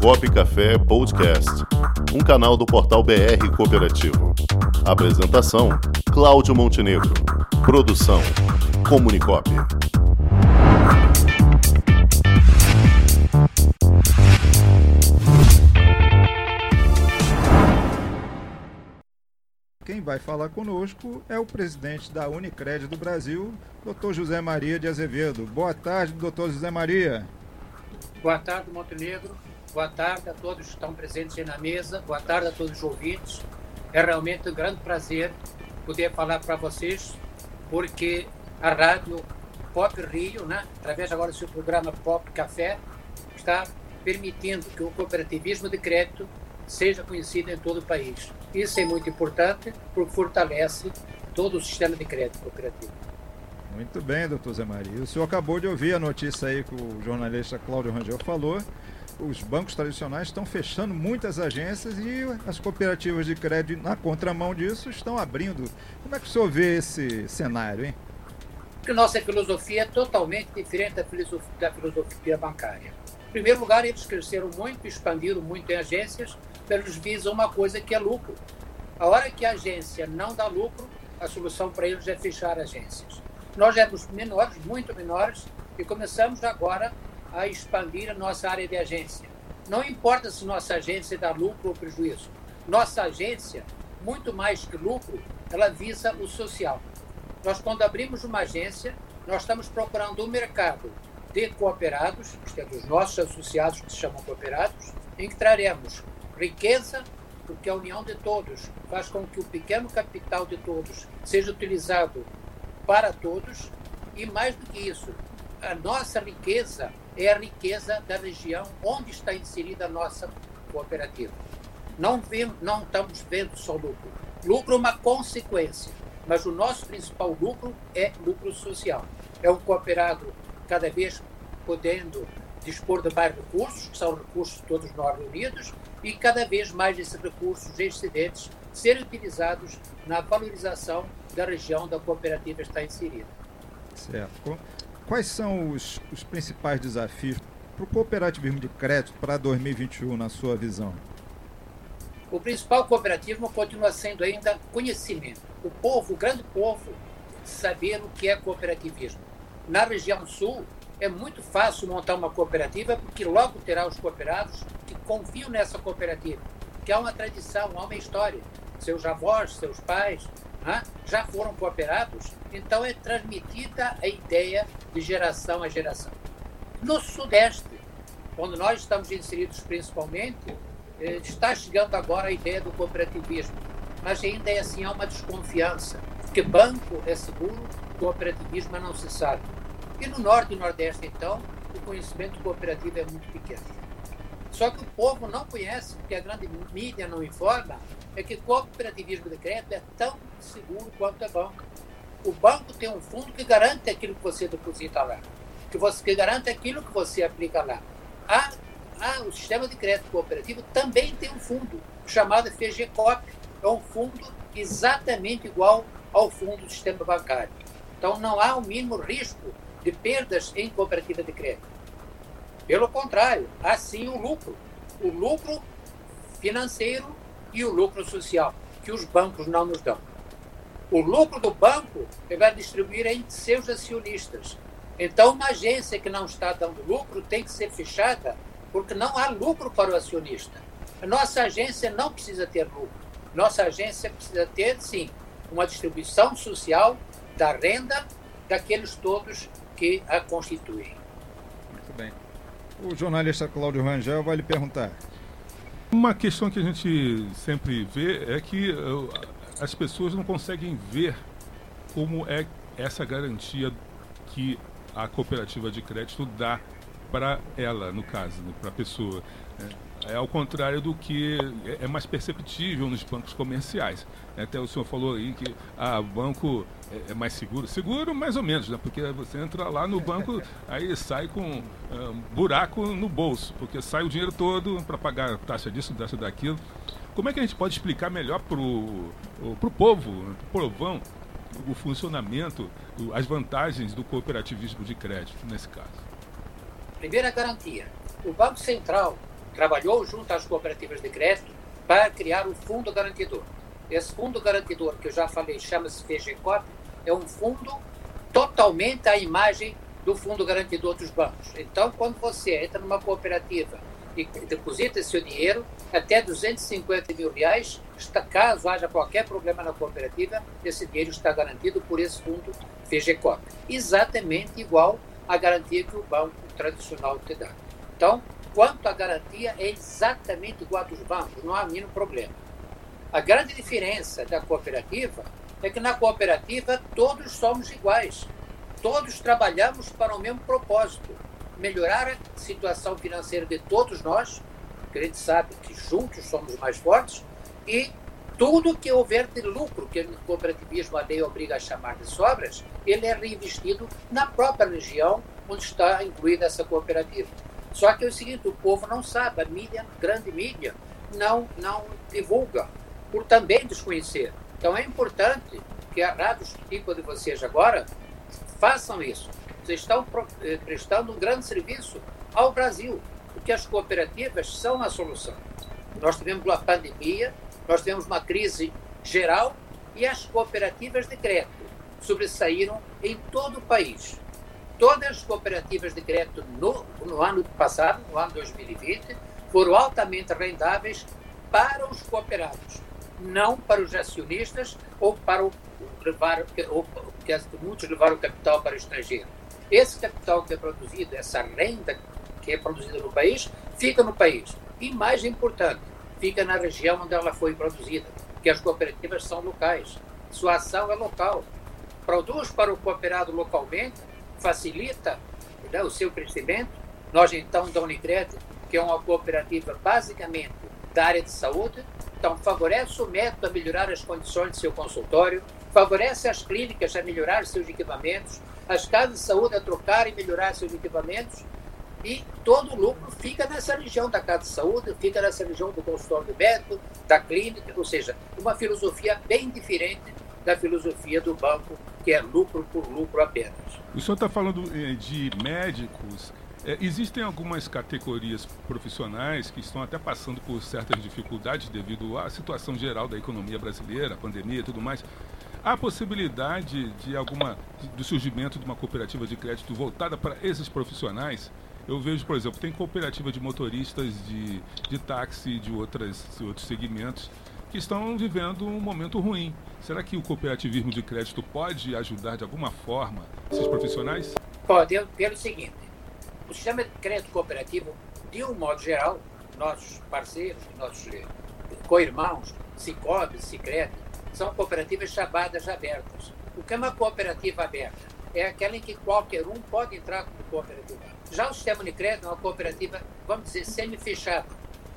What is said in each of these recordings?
Comunicop Café Podcast, um canal do portal BR Cooperativo. Apresentação: Cláudio Montenegro. Produção: Comunicop. Quem vai falar conosco é o presidente da Unicred do Brasil, Dr. José Maria de Azevedo. Boa tarde, doutor José Maria. Boa tarde, Montenegro. Boa tarde a todos que estão presentes aí na mesa. Boa tarde a todos os ouvintes. É realmente um grande prazer poder falar para vocês, porque a rádio Pop Rio, né, através agora do seu programa Pop Café, está permitindo que o cooperativismo de crédito seja conhecido em todo o país. Isso é muito importante porque fortalece todo o sistema de crédito cooperativo. Muito bem, doutor Zé Maria. O senhor acabou de ouvir a notícia aí que o jornalista Cláudio Rangel falou. Os bancos tradicionais estão fechando muitas agências e as cooperativas de crédito, na contramão disso, estão abrindo. Como é que o senhor vê esse cenário, hein? Porque nossa filosofia é totalmente diferente da filosofia, da filosofia bancária. Em primeiro lugar, eles cresceram muito, expandiram muito em agências, eles visam uma coisa que é lucro. A hora que a agência não dá lucro, a solução para eles é fechar agências. Nós éramos menores, muito menores, e começamos agora a expandir a nossa área de agência. Não importa se nossa agência dá lucro ou prejuízo. Nossa agência, muito mais que lucro, ela visa o social. Nós, quando abrimos uma agência, nós estamos procurando um mercado de cooperados, isto é, dos nossos associados que se chamam cooperados, em que traremos riqueza, porque a união de todos faz com que o pequeno capital de todos seja utilizado para todos e mais do que isso, a nossa riqueza é a riqueza da região onde está inserida a nossa cooperativa. Não, não estamos vendo só lucro. Lucro é uma consequência, mas o nosso principal lucro é lucro social. É um cooperado cada vez podendo dispor de mais recursos, que são recursos todos nós reunidos, e cada vez mais esses recursos excedentes serem utilizados na valorização da região da cooperativa está inserida. Certo. Quais são os, os principais desafios para o cooperativismo de crédito para 2021, na sua visão? O principal cooperativismo continua sendo ainda conhecimento. O povo, o grande povo, saber o que é cooperativismo. Na região sul, é muito fácil montar uma cooperativa porque logo terá os cooperados que confiam nessa cooperativa, que há uma tradição, há uma história. Seus avós, seus pais, né, já foram cooperados, então é transmitida a ideia de geração a geração. No Sudeste, onde nós estamos inseridos principalmente, eh, está chegando agora a ideia do cooperativismo, mas ainda é assim há uma desconfiança, porque banco é seguro, cooperativismo não se sabe. E no Norte e Nordeste, então, o conhecimento cooperativo é muito pequeno. Só que o povo não conhece, porque a grande mídia não informa, é que cooperativismo de crédito é tão seguro quanto a banca. O banco tem um fundo que garante aquilo que você deposita lá, que, você, que garante aquilo que você aplica lá. A, a, o sistema de crédito cooperativo também tem um fundo chamado FGCOP, é um fundo exatamente igual ao fundo do sistema bancário. Então não há o mínimo risco de perdas em cooperativa de crédito. Pelo contrário, há sim o lucro. O lucro financeiro e o lucro social, que os bancos não nos dão. O lucro do banco ele vai distribuir entre seus acionistas. Então, uma agência que não está dando lucro tem que ser fechada porque não há lucro para o acionista. A nossa agência não precisa ter lucro. Nossa agência precisa ter, sim, uma distribuição social da renda daqueles todos que a constituem. Muito bem. O jornalista Cláudio Rangel vai lhe perguntar. Uma questão que a gente sempre vê é que as pessoas não conseguem ver como é essa garantia que a cooperativa de crédito dá para ela, no caso, né, para a pessoa. É, é, ao contrário do que é, é mais perceptível nos bancos comerciais. Até o senhor falou aí que ah, o banco é, é, mais seguro. Seguro mais ou menos, né? Porque você entra lá no banco, aí sai com um buraco no bolso, porque sai o dinheiro todo para pagar taxa disso, taxa daquilo. Como é que a gente pode explicar melhor para o povo, para o povão, o funcionamento, as vantagens do cooperativismo de crédito nesse caso? Primeira garantia: o Banco Central trabalhou junto às cooperativas de crédito para criar o Fundo Garantidor. Esse Fundo Garantidor, que eu já falei, chama-se FGCOP, é um fundo totalmente à imagem do Fundo Garantidor dos bancos. Então, quando você entra numa cooperativa e deposita seu dinheiro, até 250 mil reais, caso haja qualquer problema na cooperativa, esse dinheiro está garantido por esse fundo FGCOP. Exatamente igual à garantia que o banco tradicional te dá. Então, quanto à garantia, é exatamente igual a dos bancos, não há mínimo problema. A grande diferença da cooperativa é que na cooperativa todos somos iguais. Todos trabalhamos para o mesmo propósito, melhorar a situação financeira de todos nós, que a gente sabe que juntos somos mais fortes, e tudo que houver de lucro, que o cooperativismo a lei obriga a chamar de sobras, ele é reinvestido na própria região onde está incluída essa cooperativa. Só que é o seguinte, o povo não sabe, a mídia, grande mídia, não, não divulga, por também desconhecer. Então é importante que a rádio tipo de vocês agora façam isso. Vocês estão eh, prestando um grande serviço ao Brasil, porque as cooperativas são a solução. Nós tivemos uma pandemia, nós tivemos uma crise geral e as cooperativas de crédito sobressaíram em todo o país. Todas as cooperativas de crédito no, no ano passado, no ano 2020, foram altamente rendáveis para os cooperados, não para os acionistas ou para o levar, ou, muitos levaram capital para o estrangeiro. Esse capital que é produzido, essa renda que é produzida no país, fica no país. E mais importante, fica na região onde ela foi produzida, porque as cooperativas são locais. Sua ação é local. Produz para o cooperado localmente, facilita né, o seu crescimento. Nós, então, da Unicred, que é uma cooperativa basicamente da área de saúde, então favorece o método a melhorar as condições de seu consultório, favorece as clínicas a melhorar seus equipamentos, as casas de saúde a trocar e melhorar seus equipamentos, e todo o lucro fica nessa região da casa de saúde, fica nessa região do consultório do médico, da clínica, ou seja, uma filosofia bem diferente da filosofia do banco, que é lucro por lucro apenas. O senhor está falando eh, de médicos. É, existem algumas categorias profissionais que estão até passando por certas dificuldades devido à situação geral da economia brasileira, a pandemia e tudo mais. Há possibilidade de alguma do surgimento de uma cooperativa de crédito voltada para esses profissionais? Eu vejo, por exemplo, tem cooperativa de motoristas de, de táxi, de outras, outros segmentos, que estão vivendo um momento ruim. Será que o cooperativismo de crédito pode ajudar de alguma forma esses profissionais? Pode, pelo seguinte: o sistema de crédito cooperativo, de um modo geral, nossos parceiros, nossos eh, co-irmãos, Cicobi, Cicred, são cooperativas chamadas abertas. O que é uma cooperativa aberta? É aquela em que qualquer um pode entrar como cooperativa. Já o sistema Unicred é uma cooperativa, vamos dizer, semi-fechada,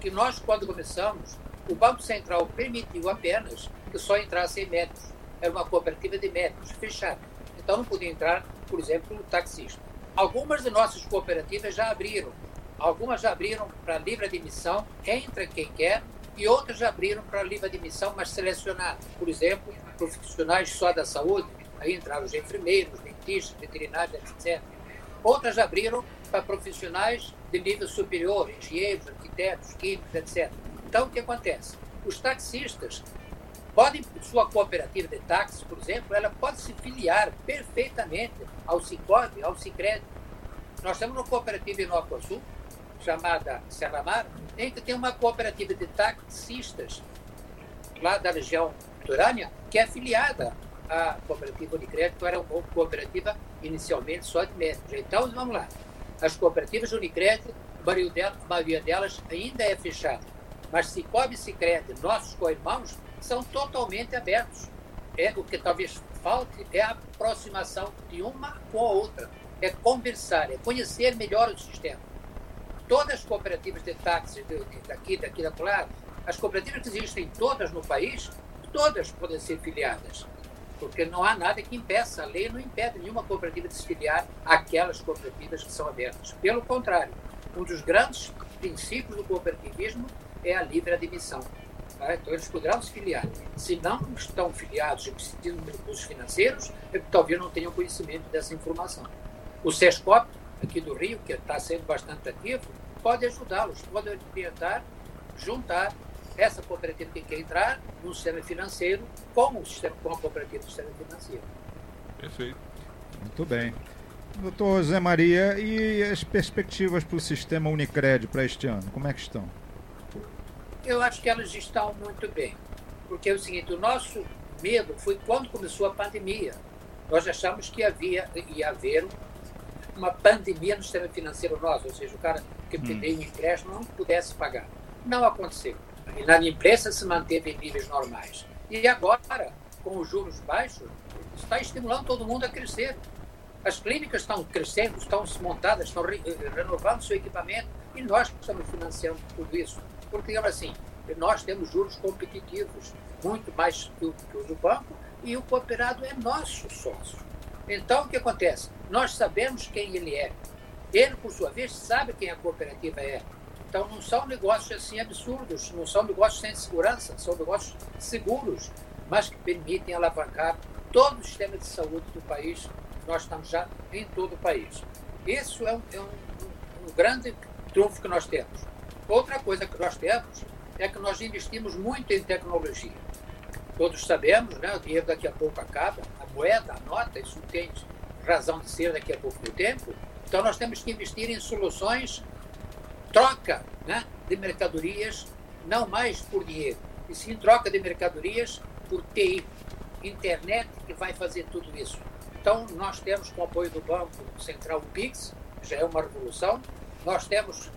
que nós, quando começamos, o Banco Central permitiu apenas que só entrassem médicos. Era uma cooperativa de médicos, fechada. Então não podia entrar, por exemplo, o taxista. Algumas de nossas cooperativas já abriram. Algumas já abriram para livre admissão, entra quem quer, e outras já abriram para livre admissão, mas selecionadas. Por exemplo, profissionais só da saúde, aí entraram os enfermeiros, dentistas, veterinários, etc. Outras abriram para profissionais de nível superior, engenheiros, arquitetos, químicos, etc. Então, o que acontece? Os taxistas podem, sua cooperativa de táxi, por exemplo, ela pode se filiar perfeitamente ao Cicobi, ao Cicred. Nós temos uma cooperativa em Nova Sul, chamada Serra Mar, em que tem uma cooperativa de taxistas lá da região litorânea, que é afiliada à cooperativa Unicred, que era uma cooperativa inicialmente só de médicos. Então, vamos lá. As cooperativas Unicred, a maioria delas ainda é fechada. Mas Cicobi e Cicred, nossos co-irmãos, são totalmente abertos. É, o que talvez falte é a aproximação de uma com a outra. É conversar, é conhecer melhor o sistema todas as cooperativas de táxi daqui, daqui da Colar, as cooperativas que existem todas no país, todas podem ser filiadas. Porque não há nada que impeça, a lei não impede nenhuma cooperativa de se filiar àquelas cooperativas que são abertas. Pelo contrário, um dos grandes princípios do cooperativismo é a livre admissão. Tá? Então, eles poderão se filiar. Se não estão filiados e precisam de recursos financeiros, é talvez não tenham conhecimento dessa informação. O SESCOP, aqui do Rio, que está sendo bastante ativo, pode ajudá-los, pode orientar, juntar essa cooperativa que quer entrar no sistema financeiro com, o sistema, com a cooperativa do sistema financeiro. Perfeito. Muito bem. Doutor Zé Maria, e as perspectivas para o sistema Unicred para este ano, como é que estão? Eu acho que elas estão muito bem. Porque é o seguinte, o nosso medo foi quando começou a pandemia. Nós achamos que havia, ia haver uma pandemia no sistema financeiro nosso, ou seja, o cara que hum. pediu um empréstimo não pudesse pagar. Não aconteceu. A inadimplência se manteve em níveis normais. E agora, com os juros baixos, está estimulando todo mundo a crescer. As clínicas estão crescendo, estão montadas, estão re eh, renovando seu equipamento e nós estamos financiando tudo isso. Porque, digamos assim, nós temos juros competitivos, muito mais que o, que o do banco, e o cooperado é nosso sócio. Então, o que acontece? Nós sabemos quem ele é. Ele, por sua vez, sabe quem a cooperativa é. Então, não são negócios assim absurdos, não são negócios sem segurança, são negócios seguros, mas que permitem alavancar todo o sistema de saúde do país nós estamos já em todo o país. Isso é um, é um, um grande trunfo que nós temos. Outra coisa que nós temos é que nós investimos muito em tecnologia. Todos sabemos, né, o dinheiro daqui a pouco acaba, a moeda, a nota, isso tem razão de ser daqui a pouco do tempo. Então nós temos que investir em soluções, troca né, de mercadorias, não mais por dinheiro, e sim troca de mercadorias por TI, internet que vai fazer tudo isso. Então, nós temos, com o apoio do Banco Central, o PIX, já é uma revolução. Nós temos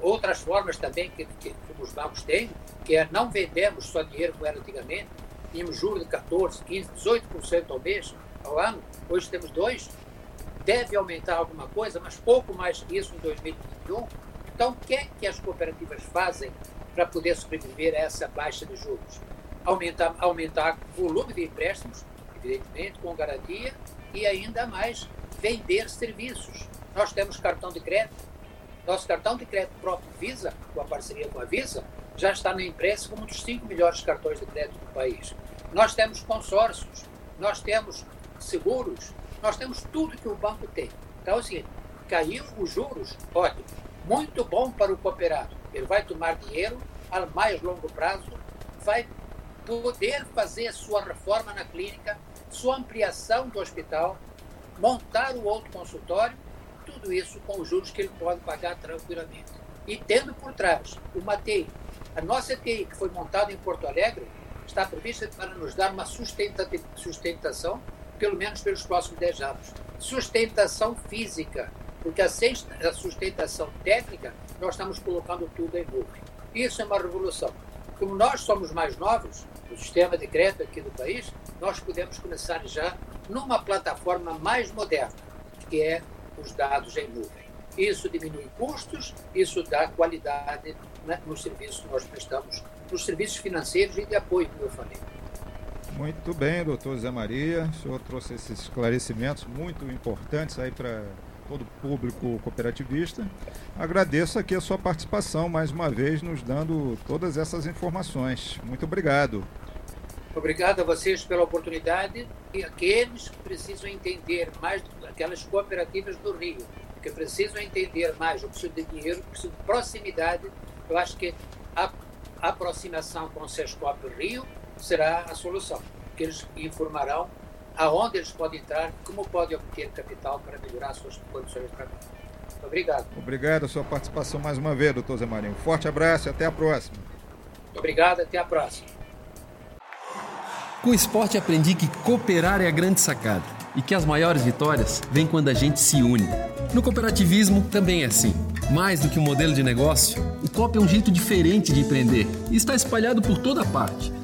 outras formas também que, que, que os bancos têm, que é não vendemos só dinheiro como era antigamente, tínhamos juros de 14%, 15%, 18% ao mês, ao ano, hoje temos dois. Deve aumentar alguma coisa, mas pouco mais que isso em 2021. Então, o que é que as cooperativas fazem para poder sobreviver a essa baixa de juros? Aumentar, aumentar o volume de empréstimos, evidentemente, com garantia, e ainda mais vender serviços. Nós temos cartão de crédito. Nosso cartão de crédito próprio Visa, com a parceria com a Visa, já está na imprensa como um dos cinco melhores cartões de crédito do país. Nós temos consórcios, nós temos seguros, nós temos tudo que o banco tem. Então, assim, caiu os juros, ótimo. Muito bom para o cooperado. Ele vai tomar dinheiro a mais longo prazo, vai poder fazer sua reforma na clínica, sua ampliação do hospital, montar o outro consultório, tudo isso com os juros que ele pode pagar tranquilamente. E tendo por trás uma TI, a nossa TI que foi montada em Porto Alegre, está prevista para nos dar uma sustentação, pelo menos pelos próximos 10 anos. Sustentação física, porque a sustentação técnica, nós estamos colocando tudo em nuvem. Isso é uma revolução. Como nós somos mais novos, o sistema de crédito aqui do país, nós podemos começar já numa plataforma mais moderna, que é os dados em nuvem. Isso diminui custos, isso dá qualidade né, no serviço que nós prestamos, nos serviços financeiros e de apoio, como eu falei. Muito bem, doutor Zé Maria. O senhor trouxe esses esclarecimentos muito importantes aí para todo público cooperativista. Agradeço aqui a sua participação mais uma vez, nos dando todas essas informações. Muito obrigado. Obrigado a vocês pela oportunidade e aqueles que precisam entender mais aquelas cooperativas do Rio, que precisam entender mais o preciso de dinheiro, o preciso de proximidade. Eu acho que a aproximação com o Sescop Rio será a solução, que eles informarão aonde eles podem entrar, como podem obter capital para melhorar suas condições de trabalho. Obrigado. Obrigado a sua participação mais uma vez, doutor Zé Marinho. Forte abraço e até a próxima. Obrigado, até a próxima. Com o esporte aprendi que cooperar é a grande sacada e que as maiores vitórias vêm quando a gente se une. No cooperativismo também é assim. Mais do que um modelo de negócio, o COP é um jeito diferente de empreender e está espalhado por toda parte